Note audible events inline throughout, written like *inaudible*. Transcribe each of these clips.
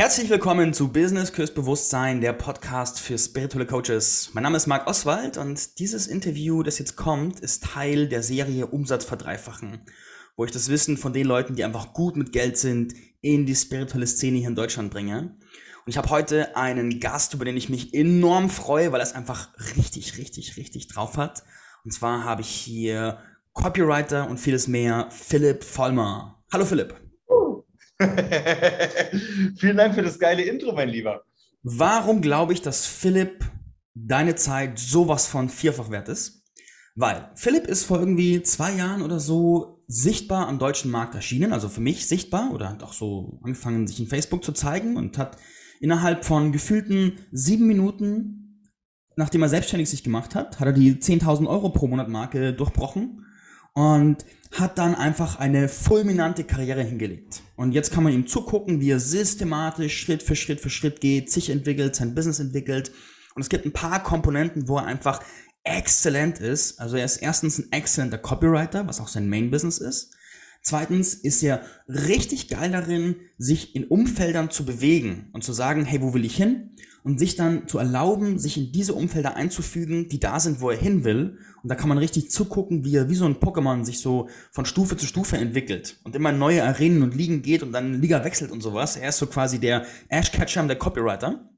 Herzlich willkommen zu Business Kurs Bewusstsein, der Podcast für spirituelle Coaches. Mein Name ist Marc Oswald und dieses Interview, das jetzt kommt, ist Teil der Serie Umsatz verdreifachen, wo ich das Wissen von den Leuten, die einfach gut mit Geld sind, in die spirituelle Szene hier in Deutschland bringe. Und ich habe heute einen Gast, über den ich mich enorm freue, weil er es einfach richtig, richtig, richtig drauf hat. Und zwar habe ich hier Copywriter und vieles mehr, Philipp Vollmer. Hallo Philipp. *laughs* Vielen Dank für das geile Intro, mein Lieber. Warum glaube ich, dass Philipp deine Zeit sowas von vierfach wert ist? Weil Philipp ist vor irgendwie zwei Jahren oder so sichtbar am deutschen Markt erschienen, also für mich sichtbar oder hat auch so angefangen, sich in Facebook zu zeigen und hat innerhalb von gefühlten sieben Minuten, nachdem er selbstständig sich gemacht hat, hat er die 10.000 Euro pro Monat Marke durchbrochen und hat dann einfach eine fulminante Karriere hingelegt. Und jetzt kann man ihm zugucken, wie er systematisch Schritt für Schritt für Schritt geht, sich entwickelt, sein Business entwickelt. Und es gibt ein paar Komponenten, wo er einfach exzellent ist. Also er ist erstens ein exzellenter Copywriter, was auch sein Main Business ist. Zweitens ist er richtig geil darin, sich in Umfeldern zu bewegen und zu sagen, hey, wo will ich hin? Und sich dann zu erlauben, sich in diese Umfelder einzufügen, die da sind, wo er hin will. Und da kann man richtig zugucken, wie er wie so ein Pokémon sich so von Stufe zu Stufe entwickelt und immer neue Arenen und Ligen geht und dann Liga wechselt und sowas. Er ist so quasi der Ash Ketchum, der Copywriter.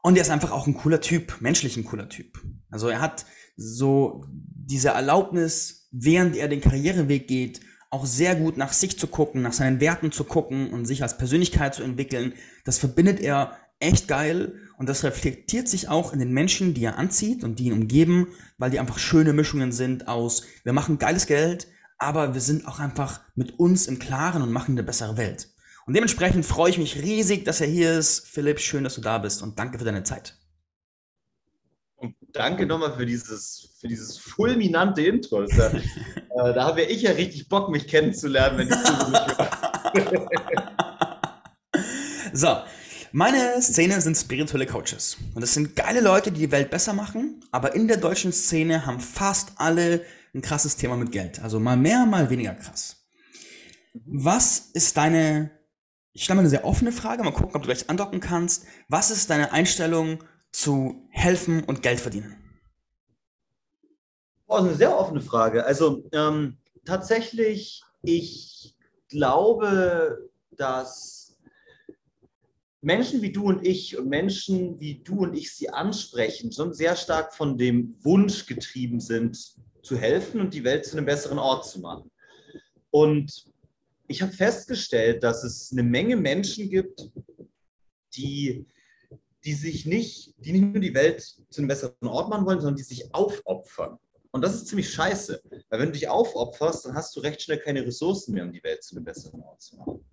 Und er ist einfach auch ein cooler Typ, menschlich ein cooler Typ. Also er hat so diese Erlaubnis, während er den Karriereweg geht, auch sehr gut nach sich zu gucken, nach seinen Werten zu gucken und sich als Persönlichkeit zu entwickeln. Das verbindet er echt geil und das reflektiert sich auch in den Menschen, die er anzieht und die ihn umgeben, weil die einfach schöne Mischungen sind aus, wir machen geiles Geld, aber wir sind auch einfach mit uns im Klaren und machen eine bessere Welt. Und dementsprechend freue ich mich riesig, dass er hier ist. Philipp, schön, dass du da bist und danke für deine Zeit. Danke nochmal für dieses, für dieses fulminante Intro. Ja, *laughs* äh, da habe ich ja richtig Bock, mich kennenzulernen, wenn ich so *laughs* So, meine Szene sind spirituelle Coaches. Und das sind geile Leute, die die Welt besser machen, aber in der deutschen Szene haben fast alle ein krasses Thema mit Geld. Also mal mehr, mal weniger krass. Was ist deine, ich stelle mal eine sehr offene Frage, mal gucken, ob du gleich andocken kannst. Was ist deine Einstellung zu helfen und Geld verdienen? Das ist eine sehr offene Frage. Also ähm, tatsächlich, ich glaube, dass Menschen wie du und ich und Menschen wie du und ich sie ansprechen, schon sehr stark von dem Wunsch getrieben sind, zu helfen und die Welt zu einem besseren Ort zu machen. Und ich habe festgestellt, dass es eine Menge Menschen gibt, die die sich nicht, die nicht nur die Welt zu einem besseren Ort machen wollen, sondern die sich aufopfern. Und das ist ziemlich scheiße, weil wenn du dich aufopferst, dann hast du recht schnell keine Ressourcen mehr, um die Welt zu einem besseren Ort zu machen.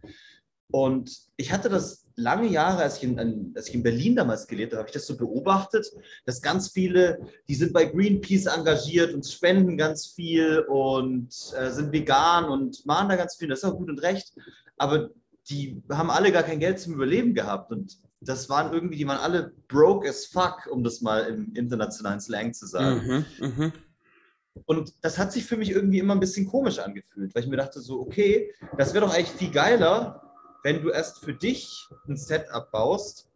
Und ich hatte das lange Jahre, als ich in, als ich in Berlin damals gelebt habe, habe ich das so beobachtet, dass ganz viele, die sind bei Greenpeace engagiert und spenden ganz viel und äh, sind vegan und machen da ganz viel, das ist auch gut und recht, aber die haben alle gar kein Geld zum Überleben gehabt. Und das waren irgendwie, die waren alle broke as fuck, um das mal im internationalen Slang zu sagen. Mhm, mh. Und das hat sich für mich irgendwie immer ein bisschen komisch angefühlt, weil ich mir dachte so, okay, das wäre doch eigentlich viel geiler, wenn du erst für dich ein Setup baust,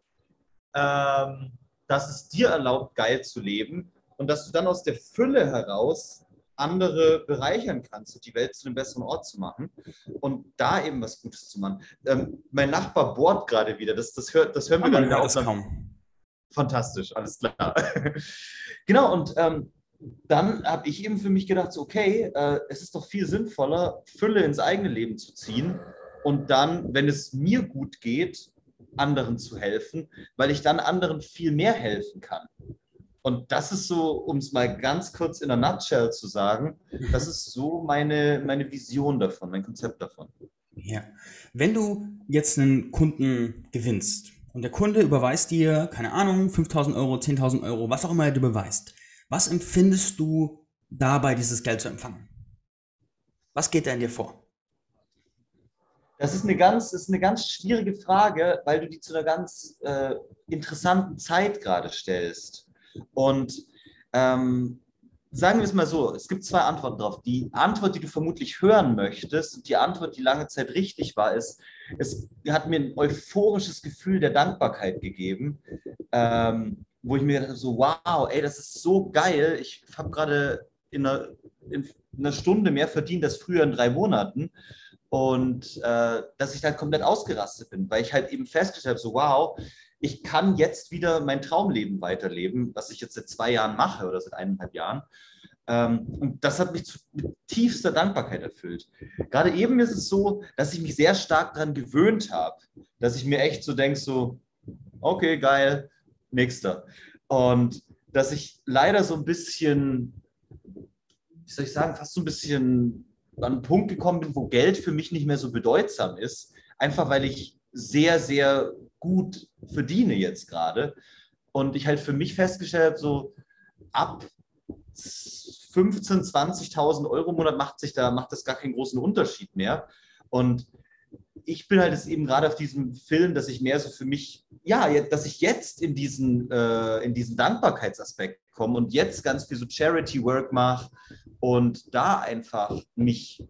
ähm, dass es dir erlaubt, geil zu leben und dass du dann aus der Fülle heraus andere bereichern kannst und die Welt zu einem besseren Ort zu machen und da eben was Gutes zu machen. Ähm, mein Nachbar bohrt gerade wieder, das, das, hört, das hören wir gerade auch. Kaum. Fantastisch, alles klar. *laughs* genau, und ähm, dann habe ich eben für mich gedacht, so, okay, äh, es ist doch viel sinnvoller, Fülle ins eigene Leben zu ziehen und dann, wenn es mir gut geht, anderen zu helfen, weil ich dann anderen viel mehr helfen kann. Und das ist so, um es mal ganz kurz in einer Nutshell zu sagen, das ist so meine, meine Vision davon, mein Konzept davon. Ja. Wenn du jetzt einen Kunden gewinnst und der Kunde überweist dir, keine Ahnung, 5000 Euro, 10.000 Euro, was auch immer er dir beweist, was empfindest du dabei, dieses Geld zu empfangen? Was geht da in dir vor? Das ist eine ganz, ist eine ganz schwierige Frage, weil du die zu einer ganz äh, interessanten Zeit gerade stellst. Und ähm, sagen wir es mal so, es gibt zwei Antworten drauf. Die Antwort, die du vermutlich hören möchtest, und die Antwort, die lange Zeit richtig war, ist, es hat mir ein euphorisches Gefühl der Dankbarkeit gegeben, ähm, wo ich mir gedacht habe, so, wow, ey, das ist so geil. Ich habe gerade in einer, in einer Stunde mehr verdient als früher in drei Monaten. Und äh, dass ich dann komplett ausgerastet bin, weil ich halt eben festgestellt habe, so wow, ich kann jetzt wieder mein Traumleben weiterleben, was ich jetzt seit zwei Jahren mache oder seit eineinhalb Jahren. Ähm, und das hat mich mit tiefster Dankbarkeit erfüllt. Gerade eben ist es so, dass ich mich sehr stark daran gewöhnt habe, dass ich mir echt so denke, so, okay, geil, nächster. Und dass ich leider so ein bisschen, wie soll ich sagen, fast so ein bisschen an einen Punkt gekommen bin, wo Geld für mich nicht mehr so bedeutsam ist, einfach weil ich sehr, sehr gut verdiene jetzt gerade. Und ich halt für mich festgestellt habe, so ab 15.000, 20.000 Euro im Monat macht sich da, macht das gar keinen großen Unterschied mehr. Und ich bin halt jetzt eben gerade auf diesem Film, dass ich mehr so für mich, ja, dass ich jetzt in diesen, äh, in diesen Dankbarkeitsaspekt komme und jetzt ganz viel so Charity-Work mache und da einfach mich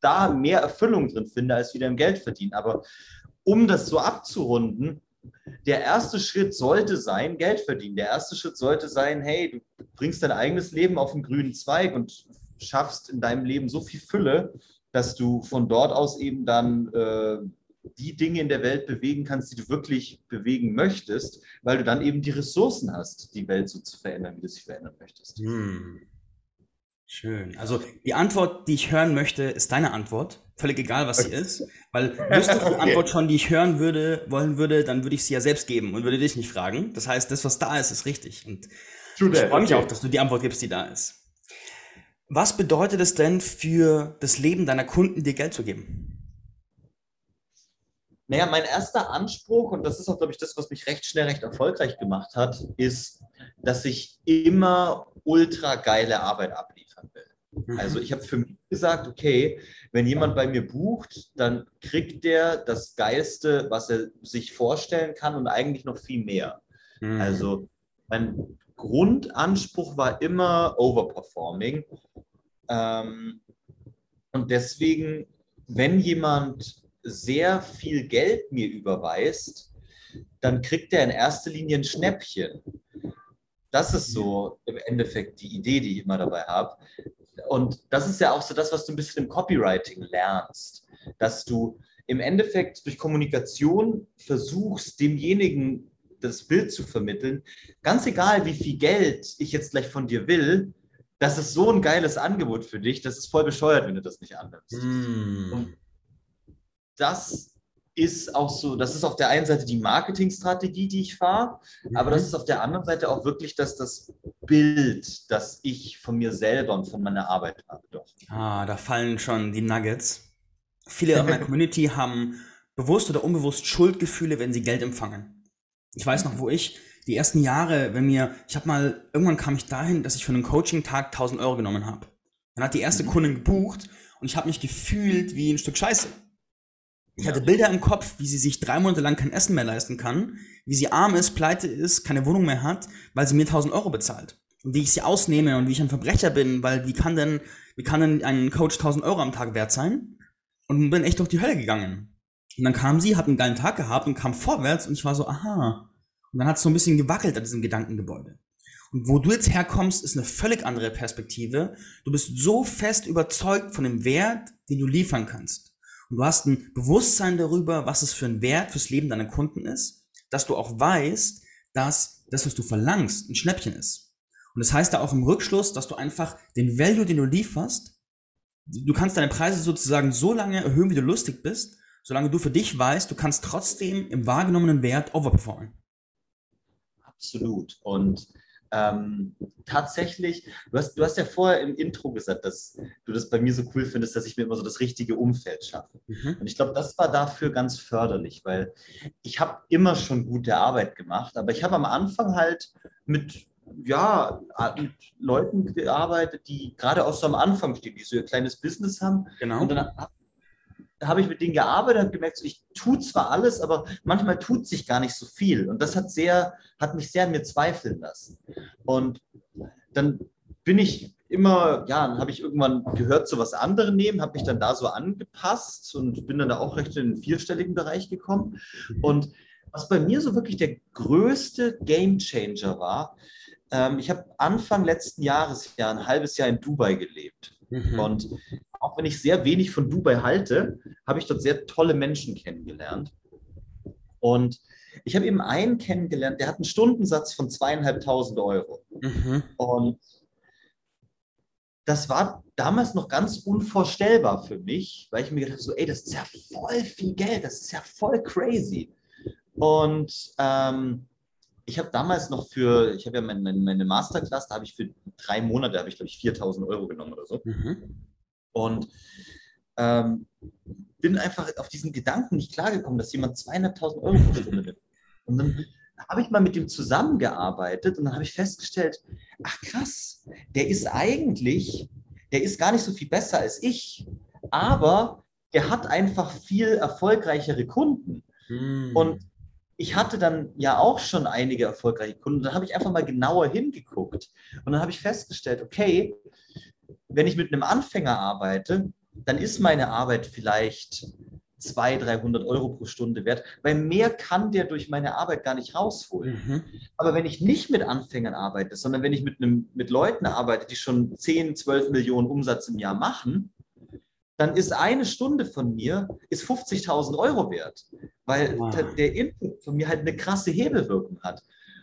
da mehr Erfüllung drin finde, als wieder im Geld verdienen. Aber um das so abzurunden, der erste Schritt sollte sein, Geld verdienen. Der erste Schritt sollte sein, hey, du bringst dein eigenes Leben auf den grünen Zweig und schaffst in deinem Leben so viel Fülle, dass du von dort aus eben dann äh, die Dinge in der Welt bewegen kannst, die du wirklich bewegen möchtest, weil du dann eben die Ressourcen hast, die Welt so zu verändern, wie du sie verändern möchtest. Hm. Schön. Also die Antwort, die ich hören möchte, ist deine Antwort. Völlig egal, was sie ist. Weil wüsste ich die *laughs* Antwort schon, die ich hören würde, wollen würde, dann würde ich sie ja selbst geben und würde dich nicht fragen. Das heißt, das, was da ist, ist richtig. Und ich freue mich auch, dass du die Antwort gibst, die da ist. Was bedeutet es denn für das Leben deiner Kunden, dir Geld zu geben? Naja, mein erster Anspruch, und das ist auch, glaube ich, das, was mich recht schnell recht erfolgreich gemacht hat, ist, dass ich immer ultra geile Arbeit. Mhm. Also ich habe für mich gesagt, okay, wenn jemand bei mir bucht, dann kriegt der das Geilste, was er sich vorstellen kann und eigentlich noch viel mehr. Mhm. Also mein Grundanspruch war immer Overperforming. Ähm, und deswegen, wenn jemand sehr viel Geld mir überweist, dann kriegt er in erster Linie ein Schnäppchen. Das ist so im Endeffekt die Idee, die ich immer dabei habe. Und das ist ja auch so das, was du ein bisschen im Copywriting lernst, dass du im Endeffekt durch Kommunikation versuchst, demjenigen das Bild zu vermitteln, ganz egal, wie viel Geld ich jetzt gleich von dir will, das ist so ein geiles Angebot für dich, das ist voll bescheuert, wenn du das nicht annimmst. Mm. Und das ist auch so, das ist auf der einen Seite die Marketingstrategie, die ich fahre, mhm. aber das ist auf der anderen Seite auch wirklich das, das Bild, das ich von mir selber und von meiner Arbeit habe. Doch. Ah, da fallen schon die Nuggets. Viele in meiner *laughs* Community haben bewusst oder unbewusst Schuldgefühle, wenn sie Geld empfangen. Ich weiß noch, wo ich die ersten Jahre, wenn mir, ich habe mal, irgendwann kam ich dahin, dass ich für einen Coaching-Tag 1000 Euro genommen habe. Dann hat die erste mhm. Kundin gebucht und ich habe mich gefühlt wie ein Stück Scheiße. Ich hatte Bilder im Kopf, wie sie sich drei Monate lang kein Essen mehr leisten kann, wie sie arm ist, pleite ist, keine Wohnung mehr hat, weil sie mir 1000 Euro bezahlt. Und wie ich sie ausnehme und wie ich ein Verbrecher bin, weil wie kann denn, wie kann denn ein Coach 1000 Euro am Tag wert sein? Und bin echt durch die Hölle gegangen. Und dann kam sie, hat einen geilen Tag gehabt und kam vorwärts und ich war so, aha. Und dann hat es so ein bisschen gewackelt an diesem Gedankengebäude. Und wo du jetzt herkommst, ist eine völlig andere Perspektive. Du bist so fest überzeugt von dem Wert, den du liefern kannst. Du hast ein Bewusstsein darüber, was es für ein Wert fürs Leben deiner Kunden ist, dass du auch weißt, dass das, was du verlangst, ein Schnäppchen ist. Und das heißt da auch im Rückschluss, dass du einfach den Value, den du lieferst, du kannst deine Preise sozusagen so lange erhöhen, wie du lustig bist, solange du für dich weißt, du kannst trotzdem im wahrgenommenen Wert overperformen. Absolut. Und ähm, tatsächlich, du hast, du hast ja vorher im Intro gesagt, dass du das bei mir so cool findest, dass ich mir immer so das richtige Umfeld schaffe. Mhm. Und ich glaube, das war dafür ganz förderlich, weil ich habe immer schon gute Arbeit gemacht, aber ich habe am Anfang halt mit ja, mit Leuten gearbeitet, die gerade auch so am Anfang stehen, die so ihr kleines Business haben. Genau. Und dann habe ich mit denen gearbeitet und gemerkt, so, ich tue zwar alles, aber manchmal tut sich gar nicht so viel. Und das hat sehr, hat mich sehr an mir zweifeln lassen. Und dann bin ich immer, ja, dann habe ich irgendwann gehört zu was anderem nehmen, habe mich dann da so angepasst und bin dann da auch recht in den vierstelligen Bereich gekommen. Und was bei mir so wirklich der größte Game Changer war, ähm, ich habe Anfang letzten Jahres ja ein halbes Jahr in Dubai gelebt. Mhm. Und auch wenn ich sehr wenig von Dubai halte, habe ich dort sehr tolle Menschen kennengelernt. Und ich habe eben einen kennengelernt, der hat einen Stundensatz von zweieinhalbtausend Euro. Mhm. Und das war damals noch ganz unvorstellbar für mich, weil ich mir gedacht habe, so, ey, das ist ja voll viel Geld, das ist ja voll crazy. Und ähm, ich habe damals noch für, ich habe ja meine, meine Masterclass, da habe ich für drei Monate, habe ich glaube ich 4000 Euro genommen oder so. Mhm. Und ähm, bin einfach auf diesen Gedanken nicht klargekommen, dass jemand zweieinhalbtausend Euro pro Stunde nimmt. Und dann habe ich mal mit dem zusammengearbeitet und dann habe ich festgestellt, ach krass, der ist eigentlich, der ist gar nicht so viel besser als ich, aber der hat einfach viel erfolgreichere Kunden. Hm. Und ich hatte dann ja auch schon einige erfolgreiche Kunden. Dann habe ich einfach mal genauer hingeguckt und dann habe ich festgestellt, okay, wenn ich mit einem Anfänger arbeite, dann ist meine Arbeit vielleicht 200, 300 Euro pro Stunde wert, weil mehr kann der durch meine Arbeit gar nicht rausholen. Mhm. Aber wenn ich nicht mit Anfängern arbeite, sondern wenn ich mit, einem, mit Leuten arbeite, die schon 10, 12 Millionen Umsatz im Jahr machen, dann ist eine Stunde von mir ist 50.000 Euro wert, weil wow. der Input von mir halt eine krasse Hebelwirkung hat.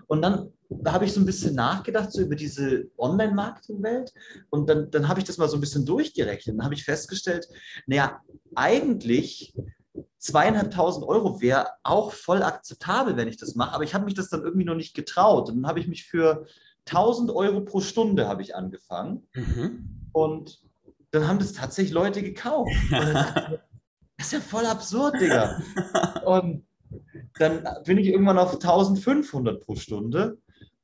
Und dann da habe ich so ein bisschen nachgedacht, so über diese Online-Marketing-Welt. Und dann, dann habe ich das mal so ein bisschen durchgerechnet. Dann habe ich festgestellt, naja, eigentlich zweieinhalbtausend Euro wäre auch voll akzeptabel, wenn ich das mache. Aber ich habe mich das dann irgendwie noch nicht getraut. Und dann habe ich mich für 1000 Euro pro Stunde habe ich angefangen. Mhm. Und dann haben das tatsächlich Leute gekauft. *laughs* das ist ja voll absurd, Digga. Und dann bin ich irgendwann auf 1500 pro Stunde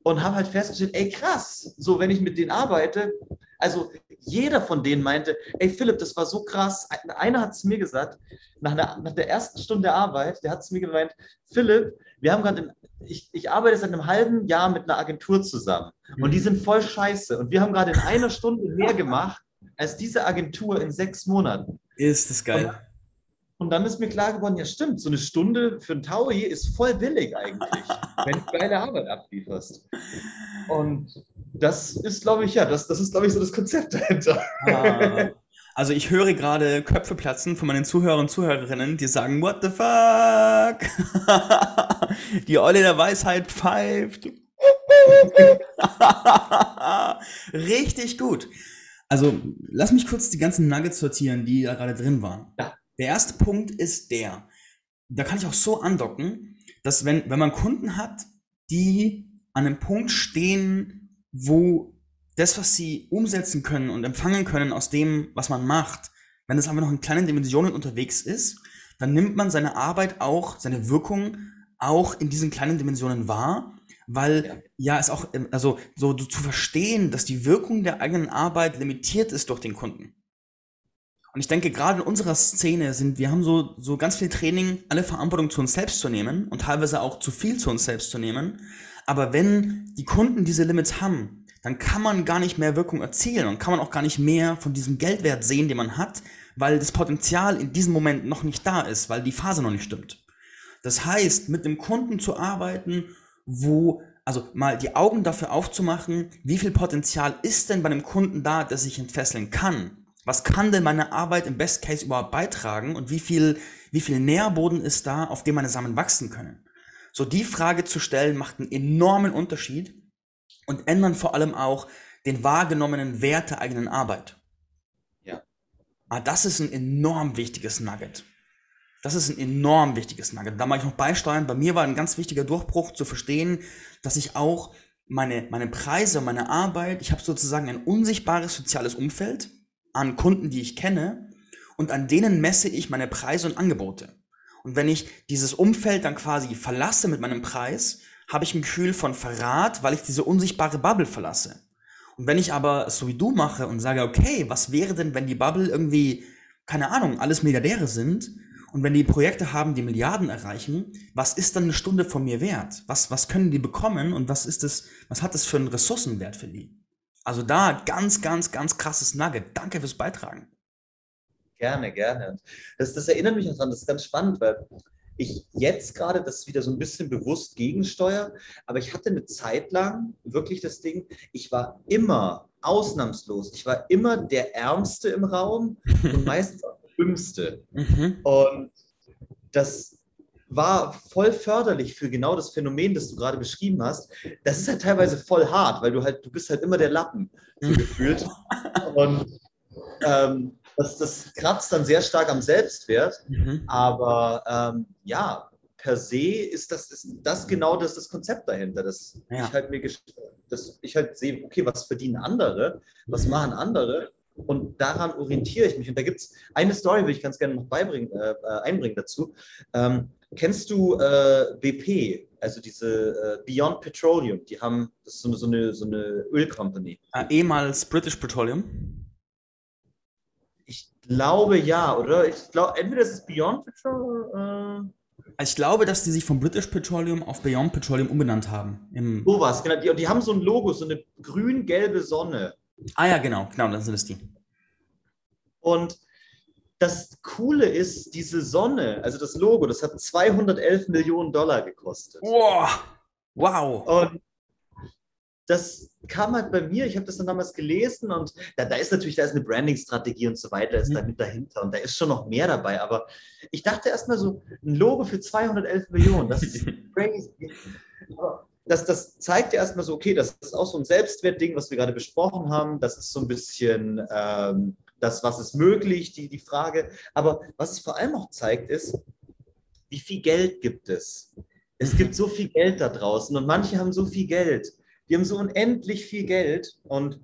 und habe halt festgestellt, ey krass, so wenn ich mit denen arbeite, also jeder von denen meinte, ey Philipp, das war so krass. Einer hat es mir gesagt, nach, einer, nach der ersten Stunde Arbeit, der hat es mir gemeint, Philipp, wir haben gerade, ich, ich arbeite seit einem halben Jahr mit einer Agentur zusammen und die mhm. sind voll scheiße und wir haben gerade in einer Stunde mehr gemacht als diese Agentur in sechs Monaten. Ist das geil. Und und dann ist mir klar geworden, ja stimmt, so eine Stunde für ein Taui ist voll billig eigentlich, *laughs* wenn du geile Arbeit ablieferst. Und das ist, glaube ich, ja, das, das ist, glaube ich, so das Konzept dahinter. Ah. Also ich höre gerade Köpfe platzen von meinen Zuhörern und Zuhörerinnen, die sagen, what the fuck? *laughs* die Eule der Weisheit pfeift. *laughs* Richtig gut. Also lass mich kurz die ganzen Nuggets sortieren, die da gerade drin waren. Ja. Der erste Punkt ist der, da kann ich auch so andocken, dass wenn, wenn man Kunden hat, die an einem Punkt stehen, wo das, was sie umsetzen können und empfangen können aus dem, was man macht, wenn es einfach noch in kleinen Dimensionen unterwegs ist, dann nimmt man seine Arbeit auch, seine Wirkung auch in diesen kleinen Dimensionen wahr, weil ja, ja es auch, also so zu verstehen, dass die Wirkung der eigenen Arbeit limitiert ist durch den Kunden. Und ich denke, gerade in unserer Szene sind, wir haben so, so ganz viel Training, alle Verantwortung zu uns selbst zu nehmen und teilweise auch zu viel zu uns selbst zu nehmen. Aber wenn die Kunden diese Limits haben, dann kann man gar nicht mehr Wirkung erzielen und kann man auch gar nicht mehr von diesem Geldwert sehen, den man hat, weil das Potenzial in diesem Moment noch nicht da ist, weil die Phase noch nicht stimmt. Das heißt, mit dem Kunden zu arbeiten, wo, also mal die Augen dafür aufzumachen, wie viel Potenzial ist denn bei einem Kunden da, der sich entfesseln kann was kann denn meine Arbeit im Best Case überhaupt beitragen und wie viel, wie viel Nährboden ist da, auf dem meine Samen wachsen können? So die Frage zu stellen macht einen enormen Unterschied und ändern vor allem auch den wahrgenommenen Wert der eigenen Arbeit. Ja. Aber ah, das ist ein enorm wichtiges Nugget. Das ist ein enorm wichtiges Nugget. Da mache ich noch beisteuern. Bei mir war ein ganz wichtiger Durchbruch zu verstehen, dass ich auch meine, meine Preise, meine Arbeit, ich habe sozusagen ein unsichtbares soziales Umfeld, an Kunden, die ich kenne und an denen messe ich meine Preise und Angebote. Und wenn ich dieses Umfeld dann quasi verlasse mit meinem Preis, habe ich ein Gefühl von Verrat, weil ich diese unsichtbare Bubble verlasse. Und wenn ich aber so wie du mache und sage, okay, was wäre denn, wenn die Bubble irgendwie, keine Ahnung, alles Milliardäre sind und wenn die Projekte haben, die Milliarden erreichen, was ist dann eine Stunde von mir wert? Was, was können die bekommen und was ist das, was hat das für einen Ressourcenwert für die? Also da ganz, ganz, ganz krasses Nugget. Danke fürs Beitragen. Gerne, gerne. Das, das erinnert mich daran, das ist ganz spannend, weil ich jetzt gerade das wieder so ein bisschen bewusst gegensteuere, aber ich hatte eine Zeit lang wirklich das Ding, ich war immer ausnahmslos, ich war immer der Ärmste im Raum und *laughs* meistens auch der Dümmste. Mhm. Und das war voll förderlich für genau das Phänomen, das du gerade beschrieben hast. Das ist halt teilweise voll hart, weil du halt, du bist halt immer der Lappen, so *laughs* gefühlt. Und ähm, das, das kratzt dann sehr stark am Selbstwert. Mhm. Aber ähm, ja, per se ist das, ist das genau das, das Konzept dahinter, dass Ja. ich halt mir dass ich halt sehe, okay, was verdienen andere, was machen andere und daran orientiere ich mich. Und da gibt es eine Story, würde ich ganz gerne noch beibringen, äh, äh, einbringen dazu. Ähm, kennst du äh, BP, also diese äh, Beyond Petroleum? Die haben, das ist so eine, so eine, so eine Ölcompany. Äh, ehemals British Petroleum. Ich glaube ja, oder? Ich glaube, entweder ist es Beyond Petroleum, äh, Ich glaube, dass die sich von British Petroleum auf Beyond Petroleum umbenannt haben. Im sowas, genau. Die, und die haben so ein Logo, so eine grün-gelbe Sonne. ah ja, genau, genau, dann sind es die. Und das Coole ist, diese Sonne, also das Logo, das hat 211 Millionen Dollar gekostet. Wow, wow. Und das kam halt bei mir, ich habe das dann damals gelesen und da, da ist natürlich, da ist eine Branding-Strategie und so weiter, ist Mhm. da mit dahinter und da ist schon noch mehr dabei, aber ich dachte erstmal so, ein Logo für 211 Millionen, das ist *laughs* crazy. Aber Das, das zeigt ja erstmal so, okay, das ist auch so ein Selbstwertding, was wir gerade besprochen haben, das ist so ein bisschen ähm, das, was ist möglich, die, die Frage, aber was es vor allem auch zeigt, ist, wie viel Geld gibt es? Es gibt so viel Geld da draußen und manche haben so viel Geld. Die haben so unendlich viel Geld. Und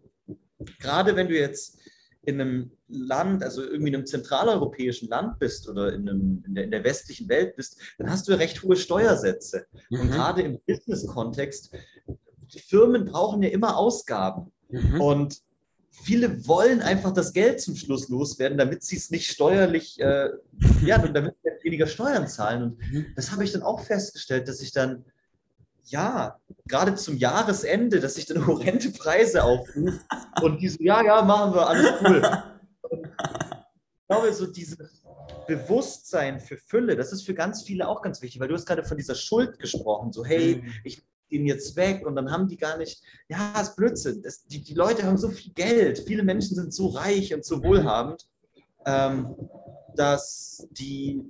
gerade wenn du jetzt in einem Land, also irgendwie in einem zentraleuropäischen Land bist oder in, einem, in, der, in der westlichen Welt bist, dann hast du recht hohe Steuersätze. Und Mhm. gerade im Business-Kontext, die Firmen brauchen ja immer Ausgaben. Mhm. Und viele wollen einfach das Geld zum Schluss loswerden, damit sie es nicht steuerlich, äh, *laughs* ja, damit sie weniger Steuern zahlen. Und Mhm. das habe ich dann auch festgestellt, dass ich dann, ja, gerade zum Jahresende, dass ich dann horrende Preise aufrufe und die so, ja, ja, machen wir, alles cool. Und ich glaube, so dieses Bewusstsein für Fülle, das ist für ganz viele auch ganz wichtig, weil du hast gerade von dieser Schuld gesprochen, so, hey, Mhm. ich gehen jetzt weg und dann haben die gar nicht, ja, das ist Blödsinn. Das, die, die Leute haben so viel Geld, viele Menschen sind so reich und so wohlhabend, ähm, dass die,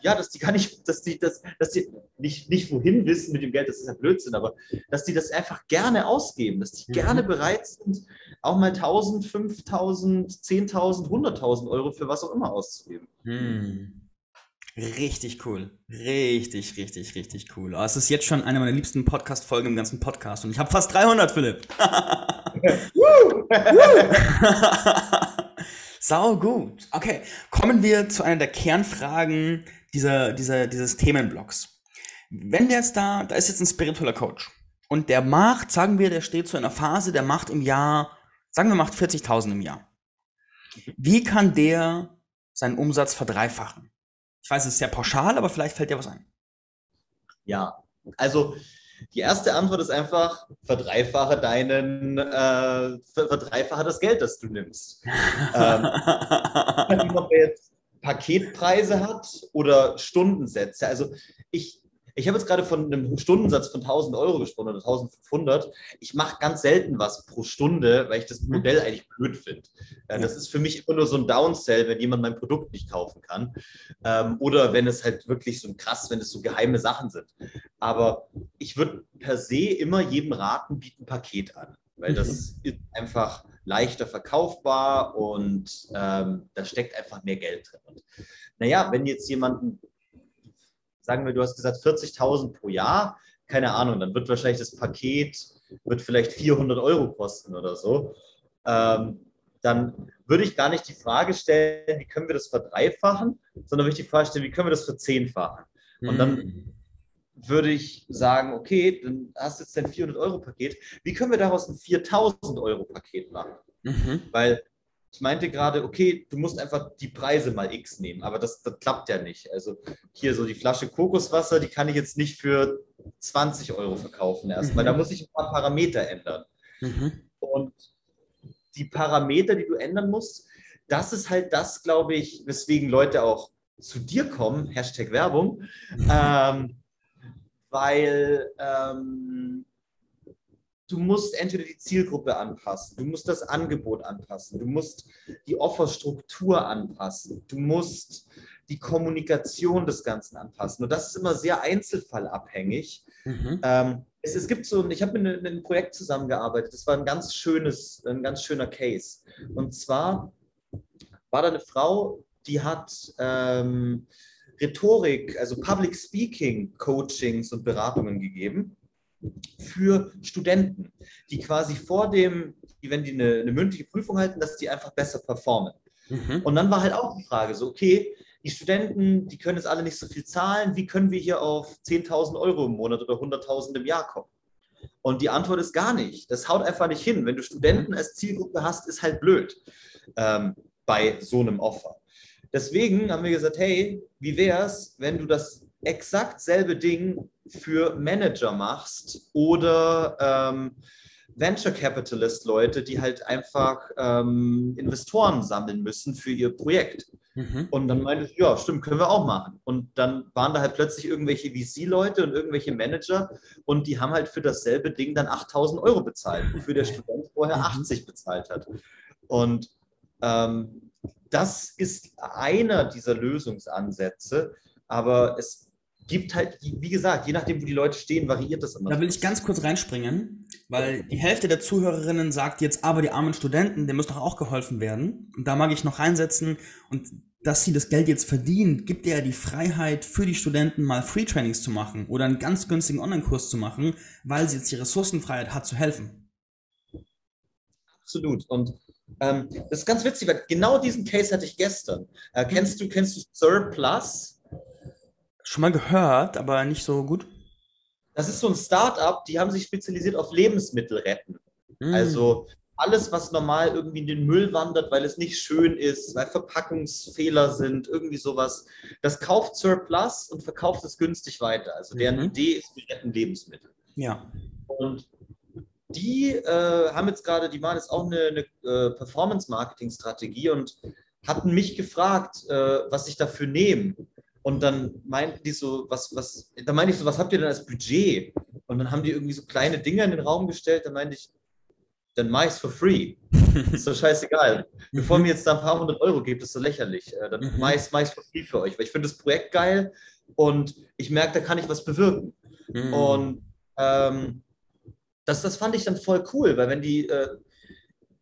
ja, dass die gar nicht, dass die, das, dass die nicht, nicht wohin wissen mit dem Geld, das ist ja Blödsinn, aber dass die das einfach gerne ausgeben, dass die Mhm. gerne bereit sind, auch mal 1000, 5000, 10.000, 100.000 Euro für was auch immer auszugeben. Hm. Richtig cool. Richtig, richtig, richtig cool. Oh, es ist jetzt schon eine meiner liebsten Podcast-Folgen im ganzen Podcast und ich habe fast 300, Philipp. *laughs* *laughs* Sau gut. Okay, kommen wir zu einer der Kernfragen dieser, dieser, dieses Themenblocks. Wenn der jetzt da, da ist jetzt ein spiritueller Coach und der macht, sagen wir, der steht zu einer Phase, der macht im Jahr, sagen wir, macht 40.000 im Jahr. Wie kann der seinen Umsatz verdreifachen? Ich weiß, es ist sehr pauschal, aber vielleicht fällt dir was ein. Ja, also die erste Antwort ist einfach, verdreifache deinen, äh, ver- verdreifache das Geld, das du nimmst. *laughs* Ähm, ob er jetzt Paketpreise hat oder Stundensätze. Also ich, ich habe jetzt gerade von einem Stundensatz von 1000 Euro gesprochen oder 1500. Ich mache ganz selten was pro Stunde, weil ich das Mhm. Modell eigentlich blöd finde. Äh, Das ist für mich immer nur so ein Downsell, wenn jemand mein Produkt nicht kaufen kann. Ähm, oder wenn es halt wirklich so krass, wenn es so geheime Sachen sind. Aber ich würde per se immer jedem raten, bieten ein Paket an. Weil das ist einfach leichter verkaufbar und ähm, da steckt einfach mehr Geld drin. Und, naja, wenn jetzt jemanden, sagen wir, du hast gesagt 40.000 pro Jahr, keine Ahnung, dann wird wahrscheinlich das Paket, wird vielleicht 400 Euro kosten oder so. Ähm, dann würde ich gar nicht die Frage stellen, wie können wir das verdreifachen, sondern würde ich die Frage stellen, wie können wir das verzehnfachen? Und dann Hm. würde ich sagen, okay, dann hast du jetzt dein 400-Euro-Paket. Wie können wir daraus ein 4000-Euro-Paket machen? Mhm. Weil ich meinte gerade, okay, du musst einfach die Preise mal X nehmen, aber das, das klappt ja nicht. Also hier so die Flasche Kokoswasser, die kann ich jetzt nicht für 20 Euro verkaufen erst, weil Mhm. da muss ich ein paar Parameter ändern. Mhm. Und die Parameter, die du ändern musst, das ist halt das, glaube ich, weswegen Leute auch zu dir kommen, Hashtag Werbung, ähm, weil ähm, du musst entweder die Zielgruppe anpassen, du musst das Angebot anpassen, du musst die Offerstruktur anpassen, du musst die Kommunikation des Ganzen anpassen. Und das ist immer sehr einzelfallabhängig. Mhm. Ähm, es, es, gibt so, ich habe mit einem Projekt zusammengearbeitet, das war ein ganz schönes, ein ganz schöner Case. Und zwar war da eine Frau, die hat ähm, Rhetorik, also Public Speaking Coachings und Beratungen gegeben für Studenten, die quasi vor dem, wenn die eine, eine mündliche Prüfung halten, dass die einfach besser performen. Mhm. Und dann war halt auch die Frage so, okay, die Studenten, die können jetzt alle nicht so viel zahlen, wie können wir hier auf 10.000 Euro im Monat oder 100.000 im Jahr kommen? Und die Antwort ist gar nicht. Das haut einfach nicht hin. Wenn du Studenten als Zielgruppe hast, ist halt blöd ähm, bei so einem Offer. Deswegen haben wir gesagt, hey, wie wäre es, wenn du das exakt selbe Ding für Manager machst oder ähm, Venture Capitalist Leute, die halt einfach ähm, Investoren sammeln müssen für ihr Projekt. Mhm. Und dann meinte ich, ja, stimmt, können wir auch machen. Und dann waren da halt plötzlich irgendwelche VC-Leute und irgendwelche Manager und die haben halt für dasselbe Ding dann 8000 Euro bezahlt, wofür der Student vorher 80 mhm. bezahlt hat. Und ähm, das ist einer dieser Lösungsansätze, aber es gibt halt, wie gesagt, je nachdem, wo die Leute stehen, variiert das immer. Da will ich ganz kurz reinspringen, weil die Hälfte der Zuhörerinnen sagt jetzt, aber die armen Studenten, denen muss doch auch geholfen werden. Und da mag ich noch reinsetzen und dass sie das Geld jetzt verdienen, gibt ja die Freiheit für die Studenten mal Free Trainings zu machen oder einen ganz günstigen Online-Kurs zu machen, weil sie jetzt die Ressourcenfreiheit hat zu helfen. Absolut. Und ähm, das ist ganz witzig, weil genau diesen Case hatte ich gestern. Äh, kennst du, kennst du Surplus? Schon mal gehört, aber nicht so gut. Das ist so ein Start-up, die haben sich spezialisiert auf Lebensmittel retten. Mm. Also alles, was normal irgendwie in den Müll wandert, weil es nicht schön ist, weil Verpackungsfehler sind, irgendwie sowas, das kauft Surplus und verkauft es günstig weiter. Also deren mhm. Idee ist, wir retten Lebensmittel. Ja. Und die äh, haben jetzt gerade, die waren jetzt auch eine, eine äh, Performance-Marketing-Strategie und hatten mich gefragt, äh, was ich dafür nehme. Und dann meinten die so, was, was, da meinte ich so, was habt ihr denn als Budget? Und dann haben die irgendwie so kleine Dinge in den Raum gestellt, dann meinte ich, dann mach ich's for free. *laughs* ist doch scheißegal. Bevor mir jetzt da ein paar hundert Euro gibt, ist so lächerlich. Äh, dann mhm. mach ich's, mach ich's for free für euch, weil ich finde das Projekt geil und ich merke, da kann ich was bewirken. Mhm. Und ähm, das, das fand ich dann voll cool, weil wenn die, äh,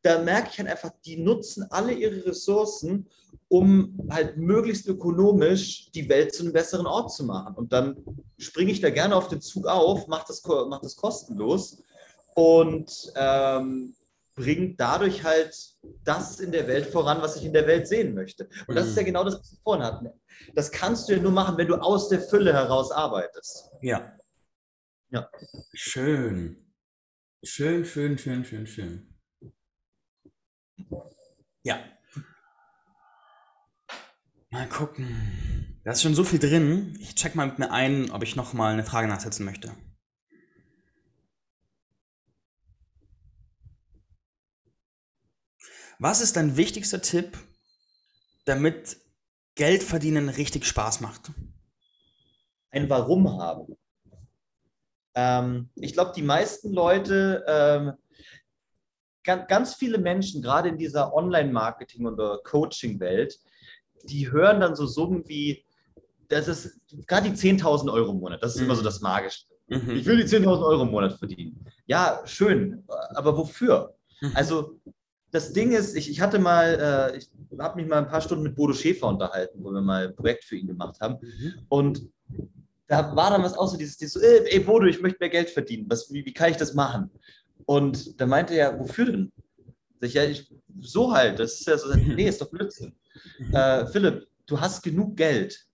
da merke ich halt einfach, die nutzen alle ihre Ressourcen, um halt möglichst ökonomisch die Welt zu einem besseren Ort zu machen. Und dann springe ich da gerne auf den Zug auf, mache das, mach das kostenlos und ähm, bringt dadurch halt das in der Welt voran, was ich in der Welt sehen möchte. Und das ist ja mhm. genau das, was wir vorhin hatten. Das kannst du ja nur machen, wenn du aus der Fülle heraus arbeitest. Ja. Ja. Schön. Schön, schön, schön, schön, schön. Ja, Mal gucken. Da ist schon so viel drin. Ich check mal mit mir ein, ob ich noch mal eine Frage nachsetzen möchte. Was ist dein wichtigster Tipp, damit Geld verdienen richtig Spaß macht? Ein Warum haben. Ähm, ich glaube, die meisten Leute, ähm, ganz, ganz viele Menschen, gerade in dieser Online-Marketing- oder Coaching-Welt, die hören dann so Summen wie, das ist gerade die 10.000 Euro im Monat, das ist mhm. immer so mhm. das Magische. Mhm. Ich will die 10.000 Euro im Monat verdienen. Ja, schön, aber wofür? Mhm. Also das Ding ist, ich, ich hatte mal, äh, ich habe mich mal ein paar Stunden mit Bodo Schäfer unterhalten, wo wir mal ein Projekt für ihn gemacht haben. Mhm. Und da war dann was auch so, dieses, dieses so, ey, ey Bodo, ich möchte mehr Geld verdienen. Was, wie, wie kann ich das machen? Und da meinte er, wofür denn? Ich, ja, ich, so halt, das ist ja so, *laughs* nee, ist doch Blödsinn. Äh, Philipp, du hast genug Geld.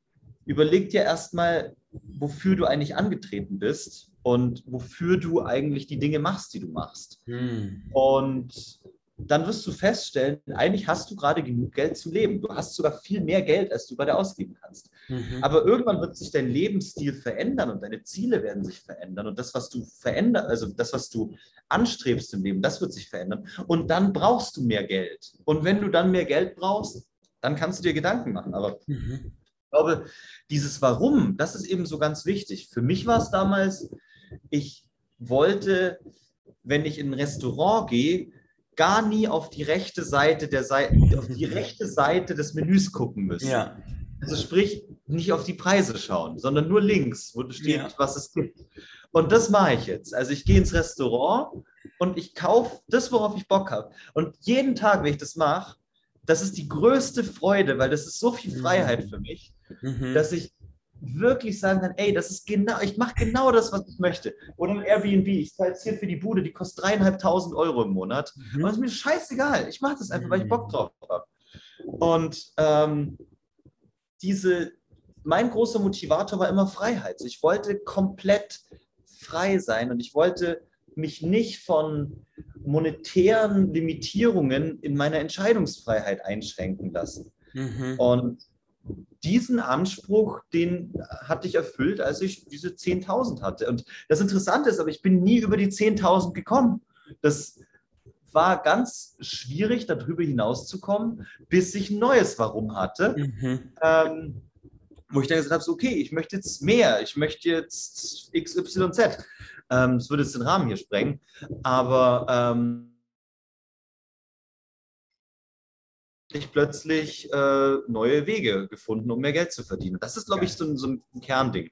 Überleg dir erstmal, wofür du eigentlich angetreten bist und wofür du eigentlich die Dinge machst, die du machst. Hm. Und dann wirst du feststellen, eigentlich hast du gerade genug Geld zum Leben. Du hast sogar viel mehr Geld, als du gerade ausgeben kannst. Mhm. Aber irgendwann wird sich dein Lebensstil verändern und deine Ziele werden sich verändern. Und das, was du verändern, also das, was du anstrebst im Leben, das wird sich verändern. Und dann brauchst du mehr Geld. Und wenn du dann mehr Geld brauchst, dann kannst du dir Gedanken machen. Aber mhm. ich glaube, dieses Warum, das ist eben so ganz wichtig. Für mich war es damals, ich wollte, wenn ich in ein Restaurant gehe, gar nie auf die rechte Seite der Seite, auf die *laughs* rechte Seite des Menüs gucken müssen. Ja. Also sprich, nicht auf die Preise schauen, sondern nur links, wo steht, ja. was es gibt. Und das mache ich jetzt. Also ich gehe ins Restaurant und ich kaufe das, worauf ich Bock habe. Und jeden Tag, wenn ich das mache, das ist die größte Freude, weil das ist so viel Freiheit für mich, mhm. dass ich wirklich sagen kann, ey, das ist genau, ich mache genau das, was ich möchte. Oder ein Airbnb, ich zahle jetzt hier für die Bude, die kostet dreieinhalbtausend Euro im Monat. Mhm. Und es ist mir scheißegal. Ich mache das einfach, weil ich Bock drauf habe. Und ähm, diese, mein großer Motivator war immer Freiheit. Ich wollte komplett frei sein und ich wollte mich nicht von monetären Limitierungen in meiner Entscheidungsfreiheit einschränken lassen. Mhm. Und diesen Anspruch, den hatte ich erfüllt, als ich diese 10.000 hatte. Und das Interessante ist, aber ich bin nie über die 10.000 gekommen. Das war ganz schwierig, darüber hinauszukommen, bis ich ein neues Warum hatte. Mhm. Ähm, wo ich dann gesagt habe, so, okay, ich möchte jetzt mehr, ich möchte jetzt XYZ. Ähm, das würde jetzt den Rahmen hier sprengen. Aber ähm, ich plötzlich äh, neue Wege gefunden, um mehr Geld zu verdienen. Das ist, glaube ich, so, so, ein Kernding.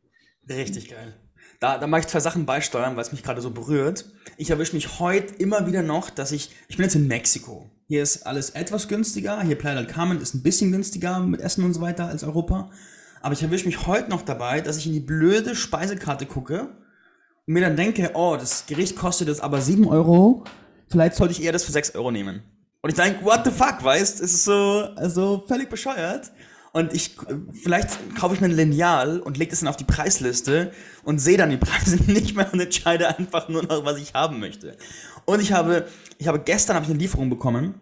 Richtig geil. Da, da mache ich zwei Sachen beisteuern, weil es mich gerade so berührt. Ich erwische mich heute immer wieder noch, dass ich, ich bin jetzt in Mexiko. Hier ist alles etwas günstiger. Hier Playa del Carmen ist ein bisschen günstiger mit Essen und so weiter als Europa. Aber ich erwische mich heute noch dabei, dass ich in die blöde Speisekarte gucke und mir dann denke, oh, das Gericht kostet jetzt aber 7 Euro. Vielleicht sollte ich eher das für 6 Euro nehmen. Und ich denke, what the fuck, weißt? Es ist so, also völlig bescheuert. Und ich, vielleicht kaufe ich mir ein Lineal und lege das dann auf die Preisliste und sehe dann die Preise *laughs* nicht mehr und entscheide einfach nur noch, was ich haben möchte. Und ich habe, ich habe gestern habe ich eine Lieferung bekommen.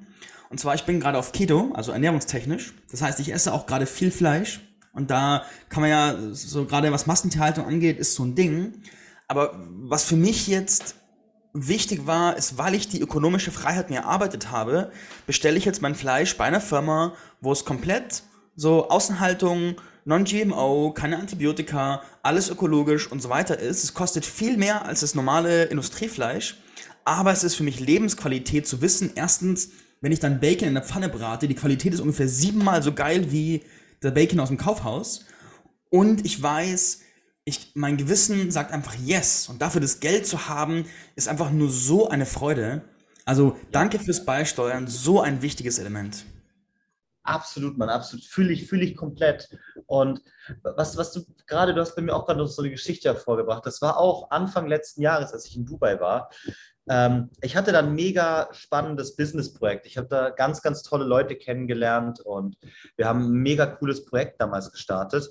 Und zwar, ich bin gerade auf Keto, also ernährungstechnisch. Das heißt, ich esse auch gerade viel Fleisch. Und da kann man ja, so gerade was Massentierhaltung angeht, ist so ein Ding. Aber was für mich jetzt wichtig war, ist, weil ich die ökonomische Freiheit mir erarbeitet habe, bestelle ich jetzt mein Fleisch bei einer Firma, wo es komplett so Außenhaltung, Non-GMO, keine Antibiotika, alles ökologisch und so weiter ist. Es kostet viel mehr als das normale Industriefleisch, aber es ist für mich Lebensqualität zu wissen, erstens, wenn ich dann Bacon in der Pfanne brate, die Qualität ist ungefähr siebenmal so geil wie der Bacon aus dem Kaufhaus. Und ich weiß, ich, mein Gewissen sagt einfach yes. Und dafür das Geld zu haben, ist einfach nur so eine Freude. Also danke fürs Beisteuern, so ein wichtiges Element. Absolut, man, absolut. Fühle ich, fühle ich komplett. Und was, was du gerade, du hast bei mir auch gerade noch so eine Geschichte hervorgebracht. Das war auch Anfang letzten Jahres, als ich in Dubai war. Ähm, ich hatte da ein mega spannendes Businessprojekt. Ich habe da ganz, ganz tolle Leute kennengelernt und wir haben ein mega cooles Projekt damals gestartet.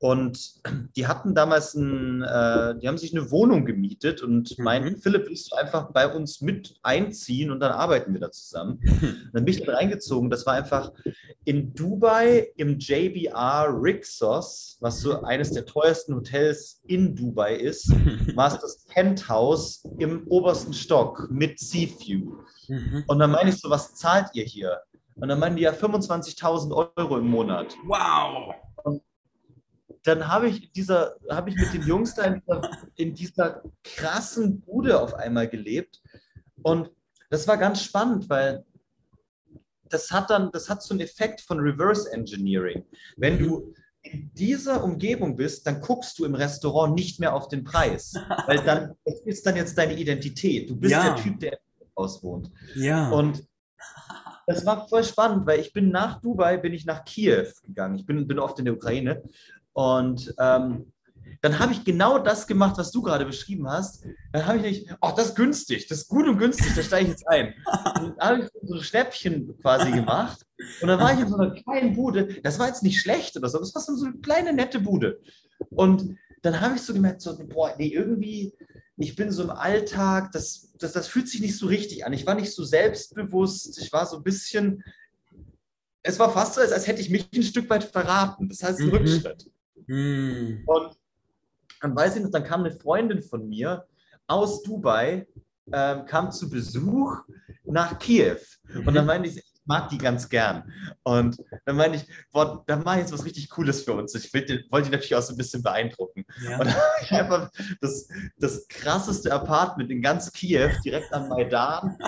Und die hatten damals ein, äh, die haben sich eine Wohnung gemietet und mhm. meinten, Philipp, willst du einfach bei uns mit einziehen und dann arbeiten wir da zusammen. *laughs* dann bin ich dann reingezogen. Das war einfach in Dubai im JBR Rixos, was so eines der teuersten Hotels in Dubai ist, *laughs* war es das Penthouse im obersten Stock mit Sea View. Mhm. Und dann meine ich so, was zahlt ihr hier? Und dann meinen die ja 25.000 Euro im Monat. Wow! Dann habe ich dieser, habe ich mit den Jungs da in dieser, in dieser krassen Bude auf einmal gelebt. Und das war ganz spannend, weil das hat dann, das hat so einen Effekt von Reverse Engineering. Wenn du in dieser Umgebung bist, dann guckst du im Restaurant nicht mehr auf den Preis, *laughs* weil dann das ist dann jetzt deine Identität. Du bist ja. der Typ, der im Haus wohnt. Ja. Und das war voll spannend, weil ich bin nach Dubai, bin ich nach Kiew gegangen. Ich bin, bin oft in der Ukraine und ähm, dann habe ich genau das gemacht, was du gerade beschrieben hast. Dann habe ich nicht, oh, das ist günstig, das ist gut und günstig, da steige ich jetzt ein. Und dann habe ich so ein Schnäppchen quasi gemacht. Und dann war ich in so einer kleinen Bude. Das war jetzt nicht schlecht oder so, das war so eine kleine, nette Bude. Und dann habe ich so gemerkt, so, boah, nee, irgendwie, ich bin so im Alltag, das, das, das fühlt sich nicht so richtig an. Ich war nicht so selbstbewusst, ich war so ein bisschen, es war fast so, als, als hätte ich mich ein Stück weit verraten. Das heißt, ein mhm. Rückschritt. Mhm. Und dann weiß ich noch, dann kam eine Freundin von mir aus Dubai, ähm, kam zu Besuch nach Kiew. Und dann mhm. meinte ich, mag die ganz gern. Und dann meine ich, boah, da mache ich jetzt was richtig Cooles für uns. Ich wollte die natürlich auch so ein bisschen beeindrucken. Ja. Und dann habe ich einfach das, das krasseste Apartment in ganz Kiew, direkt am Maidan,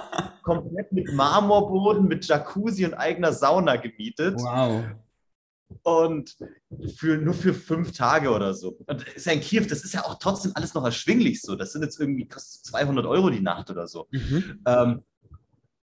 komplett mit Marmorboden, mit Jacuzzi und eigener Sauna gemietet. Wow. Und für, nur für fünf Tage oder so. Und ist ja in Kiew, das ist ja auch trotzdem alles noch erschwinglich so. Das sind jetzt irgendwie 200 Euro die Nacht oder so. Mhm. Ähm,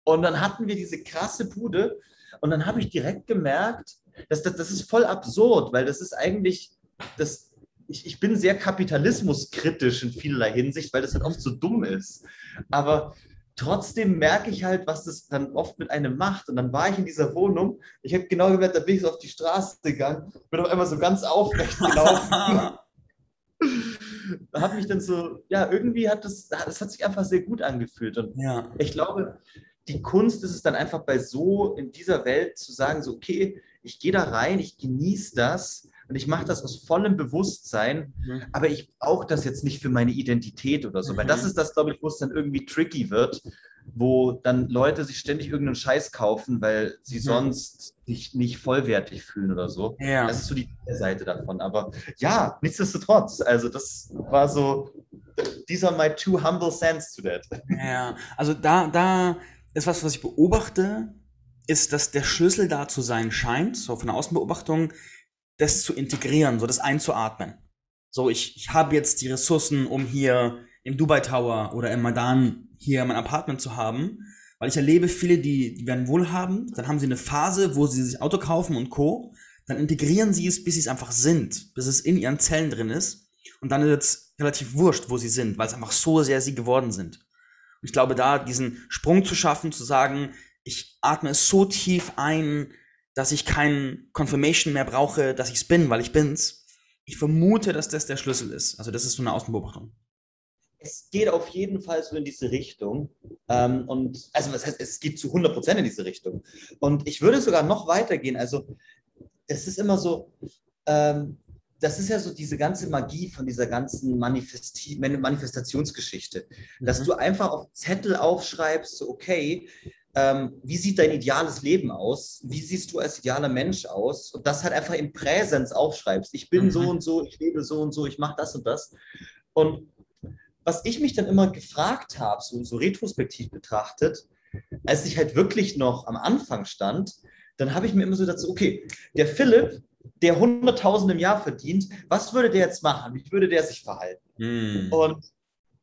und dann hatten wir diese krasse Bude und dann habe ich direkt gemerkt, dass das, das ist voll absurd, weil das ist eigentlich, das, ich, ich bin sehr kapitalismuskritisch in vielerlei Hinsicht, weil das halt oft so dumm ist. Aber trotzdem merke ich halt, was das dann oft mit einem macht. Und dann war ich in dieser Wohnung, ich habe genau gemerkt, da bin ich so auf die Straße gegangen, bin auf einmal so ganz aufrecht gelaufen. *laughs* da habe mich dann so, ja, irgendwie hat das, das hat sich einfach sehr gut angefühlt. Und ja. ich glaube, die Kunst ist es dann einfach bei so in dieser Welt zu sagen, so, okay, ich gehe da rein, ich genieße das und ich mache das aus vollem Bewusstsein, mhm. aber ich brauche das jetzt nicht für meine Identität oder so, mhm. weil das ist das, glaube ich, wo es dann irgendwie tricky wird, wo dann Leute sich ständig irgendeinen Scheiß kaufen, weil sie mhm. sonst sich nicht vollwertig fühlen oder so. Ja. Das ist so die Seite davon. Aber ja, nichtsdestotrotz, also das war so, these are my two humble sense to that. Ja, also da, da ist was, was ich beobachte, ist, dass der Schlüssel dazu sein scheint, so von der Außenbeobachtung, das zu integrieren, so das einzuatmen. So, ich, ich habe jetzt die Ressourcen, um hier im Dubai Tower oder im Madan hier mein Apartment zu haben, weil ich erlebe viele, die, die werden wohlhabend, dann haben sie eine Phase, wo sie sich Auto kaufen und Co., dann integrieren sie es, bis sie es einfach sind, bis es in ihren Zellen drin ist und dann ist es relativ wurscht, wo sie sind, weil es einfach so sehr sie geworden sind. Ich glaube, da diesen Sprung zu schaffen, zu sagen, ich atme es so tief ein, dass ich kein Confirmation mehr brauche, dass ich es bin, weil ich bin's. Ich vermute, dass das der Schlüssel ist. Also das ist so eine Außenbeobachtung. Es geht auf jeden Fall so in diese Richtung. Ähm, und also was heißt, es geht zu 100 Prozent in diese Richtung. Und ich würde sogar noch weitergehen. Also es ist immer so, ähm, das ist ja so diese ganze Magie von dieser ganzen Manifesti Manifestationsgeschichte, mhm. dass du einfach auf Zettel aufschreibst, so, okay, ähm, wie sieht dein ideales Leben aus? Wie siehst du als idealer Mensch aus? Und das halt einfach in Präsenz aufschreibst. Ich bin mhm. so und so, ich lebe so und so, ich mache das und das. Und was ich mich dann immer gefragt habe, so, so retrospektiv betrachtet, als ich halt wirklich noch am Anfang stand, dann habe ich mir immer so gedacht, okay, der Philipp, der 100.000 im Jahr verdient, was würde der jetzt machen? Wie würde der sich verhalten? Mm. Und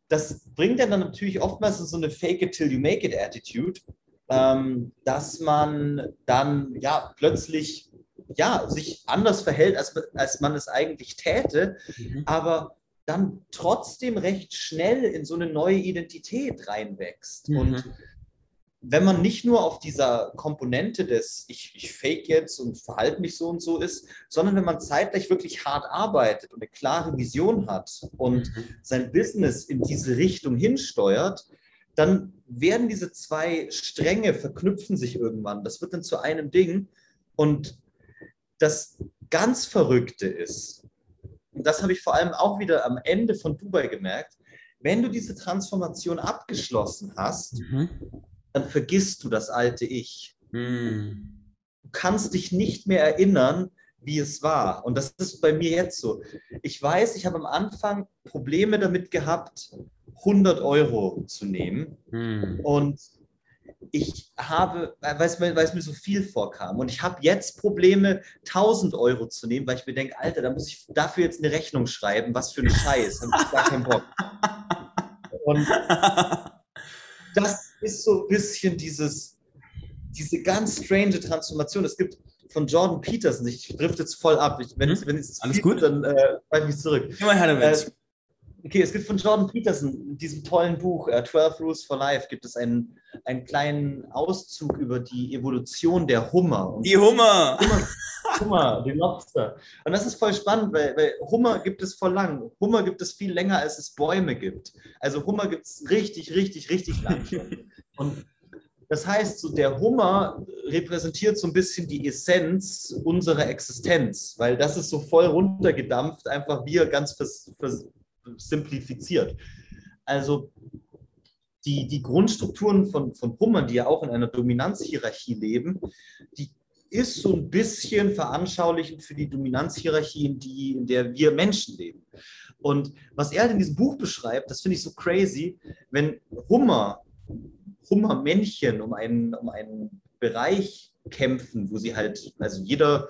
das bringt dann natürlich oftmals in so eine Fake it till you make it Attitude, ähm, dass man dann ja plötzlich ja, sich anders verhält, als, als man es eigentlich täte, mhm. aber dann trotzdem recht schnell in so eine neue Identität reinwächst. Mhm. Und wenn man nicht nur auf dieser Komponente des ich, ich fake jetzt und verhalte mich so und so ist, sondern wenn man zeitgleich wirklich hart arbeitet und eine klare Vision hat und mhm. sein Business in diese Richtung hinsteuert, dann werden diese zwei Stränge verknüpfen sich irgendwann. Das wird dann zu einem Ding. Und das ganz Verrückte ist, und das habe ich vor allem auch wieder am Ende von Dubai gemerkt, wenn du diese Transformation abgeschlossen hast, mhm dann vergisst du das alte Ich. Hm. Du kannst dich nicht mehr erinnern, wie es war. Und das ist bei mir jetzt so. Ich weiß, ich habe am Anfang Probleme damit gehabt, 100 Euro zu nehmen. Hm. Und ich habe, weil es, mir, weil es mir so viel vorkam. Und ich habe jetzt Probleme, 1000 Euro zu nehmen, weil ich mir denke, Alter, da muss ich dafür jetzt eine Rechnung schreiben. Was für ein Scheiß. Da habe ich gar keinen Bock. Und das ist so ein bisschen dieses, diese ganz strange Transformation. Es gibt von Jordan Peterson, ich trifft jetzt voll ab. Ich, wenn, hm? wenn es alles gut, dann äh, ich mich zurück. Immer her damit. Äh, Okay, es gibt von Jordan Peterson, in diesem tollen Buch, uh, 12 Rules for Life, gibt es einen, einen kleinen Auszug über die Evolution der Hummer. Die Hummer! Hummer, *laughs* Hummer, die Lobster. Und das ist voll spannend, weil, weil Hummer gibt es voll lang. Hummer gibt es viel länger, als es Bäume gibt. Also Hummer gibt es richtig, richtig, richtig lang. *laughs* Und das heißt, so der Hummer repräsentiert so ein bisschen die Essenz unserer Existenz, weil das ist so voll runtergedampft, einfach wir ganz simplifiziert. Also die, die Grundstrukturen von, von Hummern, die ja auch in einer Dominanzhierarchie leben, die ist so ein bisschen veranschaulichend für die Dominanzhierarchie, in, die, in der wir Menschen leben. Und was er halt in diesem Buch beschreibt, das finde ich so crazy, wenn Hummer, Hummermännchen um einen, um einen Bereich kämpfen, wo sie halt, also jeder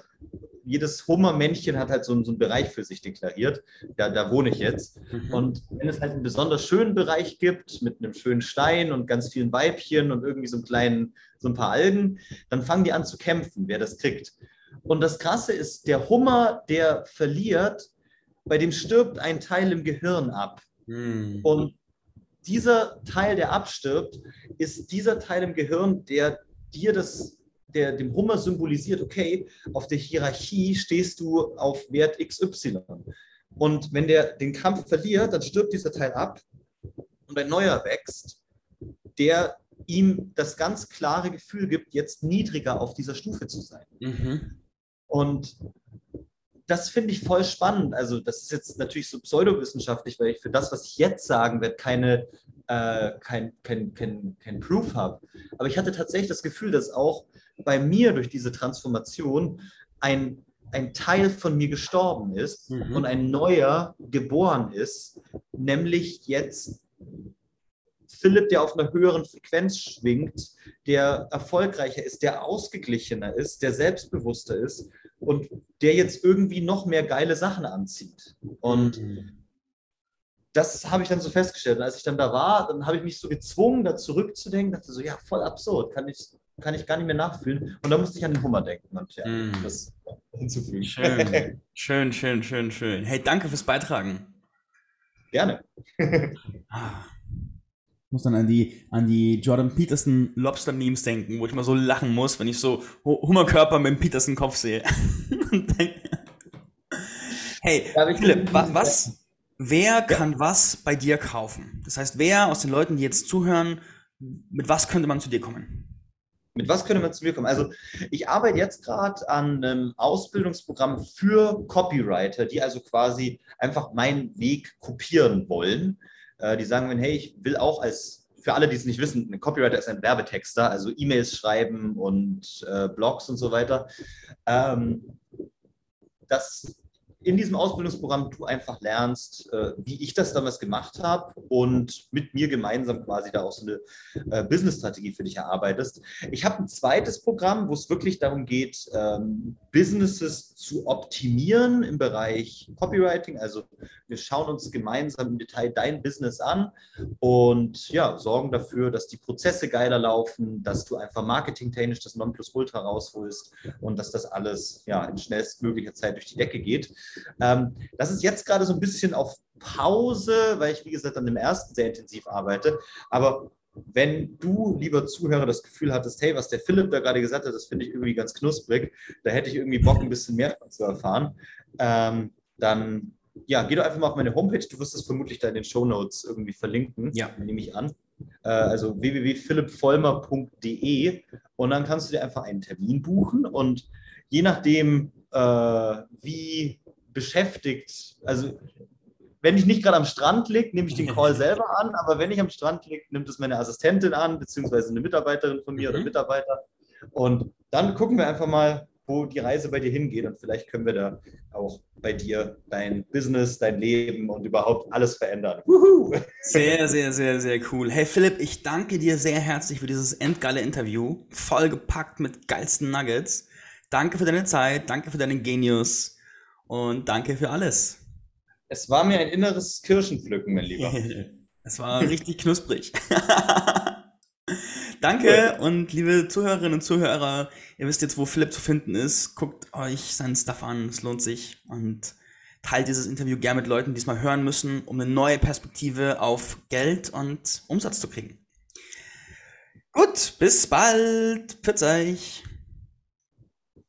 jedes Hummermännchen hat halt so, so, einen Bereich für sich deklariert. Da, da wohne ich jetzt. Mhm. Und wenn es halt einen besonders schönen Bereich gibt, mit einem schönen Stein und ganz vielen Weibchen und irgendwie so, einen kleinen, so ein paar Algen, dann fangen die an zu kämpfen, wer das kriegt. Und das Krasse ist, der Hummer, der verliert, bei dem stirbt ein Teil im Gehirn ab. Mhm. Und dieser Teil, der abstirbt, ist dieser Teil im Gehirn, der dir das der dem Hummer symbolisiert, okay, auf der Hierarchie stehst du auf Wert XY. Und wenn der den Kampf verliert, dann stirbt dieser Teil ab und ein neuer wächst, der ihm das ganz klare Gefühl gibt, jetzt niedriger auf dieser Stufe zu sein. Mhm. Und das finde ich voll spannend. Also, das ist jetzt natürlich so pseudowissenschaftlich, weil ich für das, was ich jetzt sagen werde, keine, äh, kein, kein, kein, kein Proof habe. Aber ich hatte tatsächlich das Gefühl, dass auch bei mir durch diese Transformation ein, ein Teil von mir gestorben ist mhm. und ein neuer geboren ist, nämlich jetzt Philipp, der auf einer höheren Frequenz schwingt, der erfolgreicher ist, der ausgeglichener ist, der selbstbewusster ist und der jetzt irgendwie noch mehr geile Sachen anzieht. Und das habe ich dann so festgestellt. Und als ich dann da war, dann habe ich mich so gezwungen, da zurückzudenken, dachte so, ja, voll absurd, kann ich, kann ich gar nicht mehr nachfühlen. Und da musste ich an den Hummer denken und ja, mm. das hinzufügen. Schön, *laughs* schön, schön, schön, schön. Hey, danke fürs Beitragen. Gerne. Ich muss dann an die, an die Jordan Peterson Lobster Memes denken, wo ich mal so lachen muss, wenn ich so Hummerkörper mit dem Peterson Kopf sehe. *laughs* hey, Philipp, was, was, wer kann was bei dir kaufen? Das heißt, wer aus den Leuten, die jetzt zuhören, mit was könnte man zu dir kommen? Mit was könnte man zu mir kommen? Also ich arbeite jetzt gerade an einem Ausbildungsprogramm für Copywriter, die also quasi einfach meinen Weg kopieren wollen. Äh, die sagen wenn, hey, ich will auch als, für alle, die es nicht wissen, ein Copywriter ist ein Werbetexter, also E-Mails schreiben und äh, Blogs und so weiter. Ähm, das in diesem Ausbildungsprogramm du einfach lernst, äh, wie ich das damals gemacht habe und mit mir gemeinsam quasi da auch so eine äh, Business-Strategie für dich erarbeitest. Ich habe ein zweites Programm, wo es wirklich darum geht, ähm, Businesses zu optimieren im Bereich Copywriting. Also wir schauen uns gemeinsam im Detail dein Business an und ja, sorgen dafür, dass die Prozesse geiler laufen, dass du einfach marketingtechnisch das Nonplusultra rausholst und dass das alles ja in schnellstmöglicher Zeit durch die Decke geht. Ähm, das ist jetzt gerade so ein bisschen auf Pause, weil ich, wie gesagt, an dem ersten sehr intensiv arbeite. Aber wenn du, lieber Zuhörer, das Gefühl hattest, hey, was der Philipp da gerade gesagt hat, das finde ich irgendwie ganz knusprig, da hätte ich irgendwie Bock, ein bisschen mehr zu erfahren, ähm, dann ja, geh doch einfach mal auf meine Homepage. Du wirst es vermutlich da in den Show Notes irgendwie verlinken. Ja. Nehme ich an. Äh, also www.philippvollmer.de und dann kannst du dir einfach einen Termin buchen und je nachdem, äh, wie beschäftigt. Also wenn ich nicht gerade am Strand liege, nehme ich den Call *laughs* selber an, aber wenn ich am Strand liege, nimmt es meine Assistentin an, beziehungsweise eine Mitarbeiterin von mir mhm. oder Mitarbeiter. Und dann gucken wir einfach mal, wo die Reise bei dir hingeht und vielleicht können wir da auch bei dir dein Business, dein Leben und überhaupt alles verändern. Wuhu! *laughs* Sehr, sehr, sehr, sehr cool. Hey Philipp, ich danke dir sehr herzlich für dieses endgeile Interview, vollgepackt mit geilsten Nuggets. Danke für deine Zeit, danke für deinen Genius. Und danke für alles. Es war mir ein inneres Kirschenpflücken, mein Lieber. *laughs* es war richtig knusprig. *laughs* Danke und liebe Zuhörerinnen und Zuhörer, ihr wisst jetzt, wo Philipp zu finden ist. Guckt euch seinen Stuff an, es lohnt sich. Und teilt dieses Interview gerne mit Leuten, die es mal hören müssen, um eine neue Perspektive auf Geld und Umsatz zu kriegen. Gut, bis bald. Pfiat euch.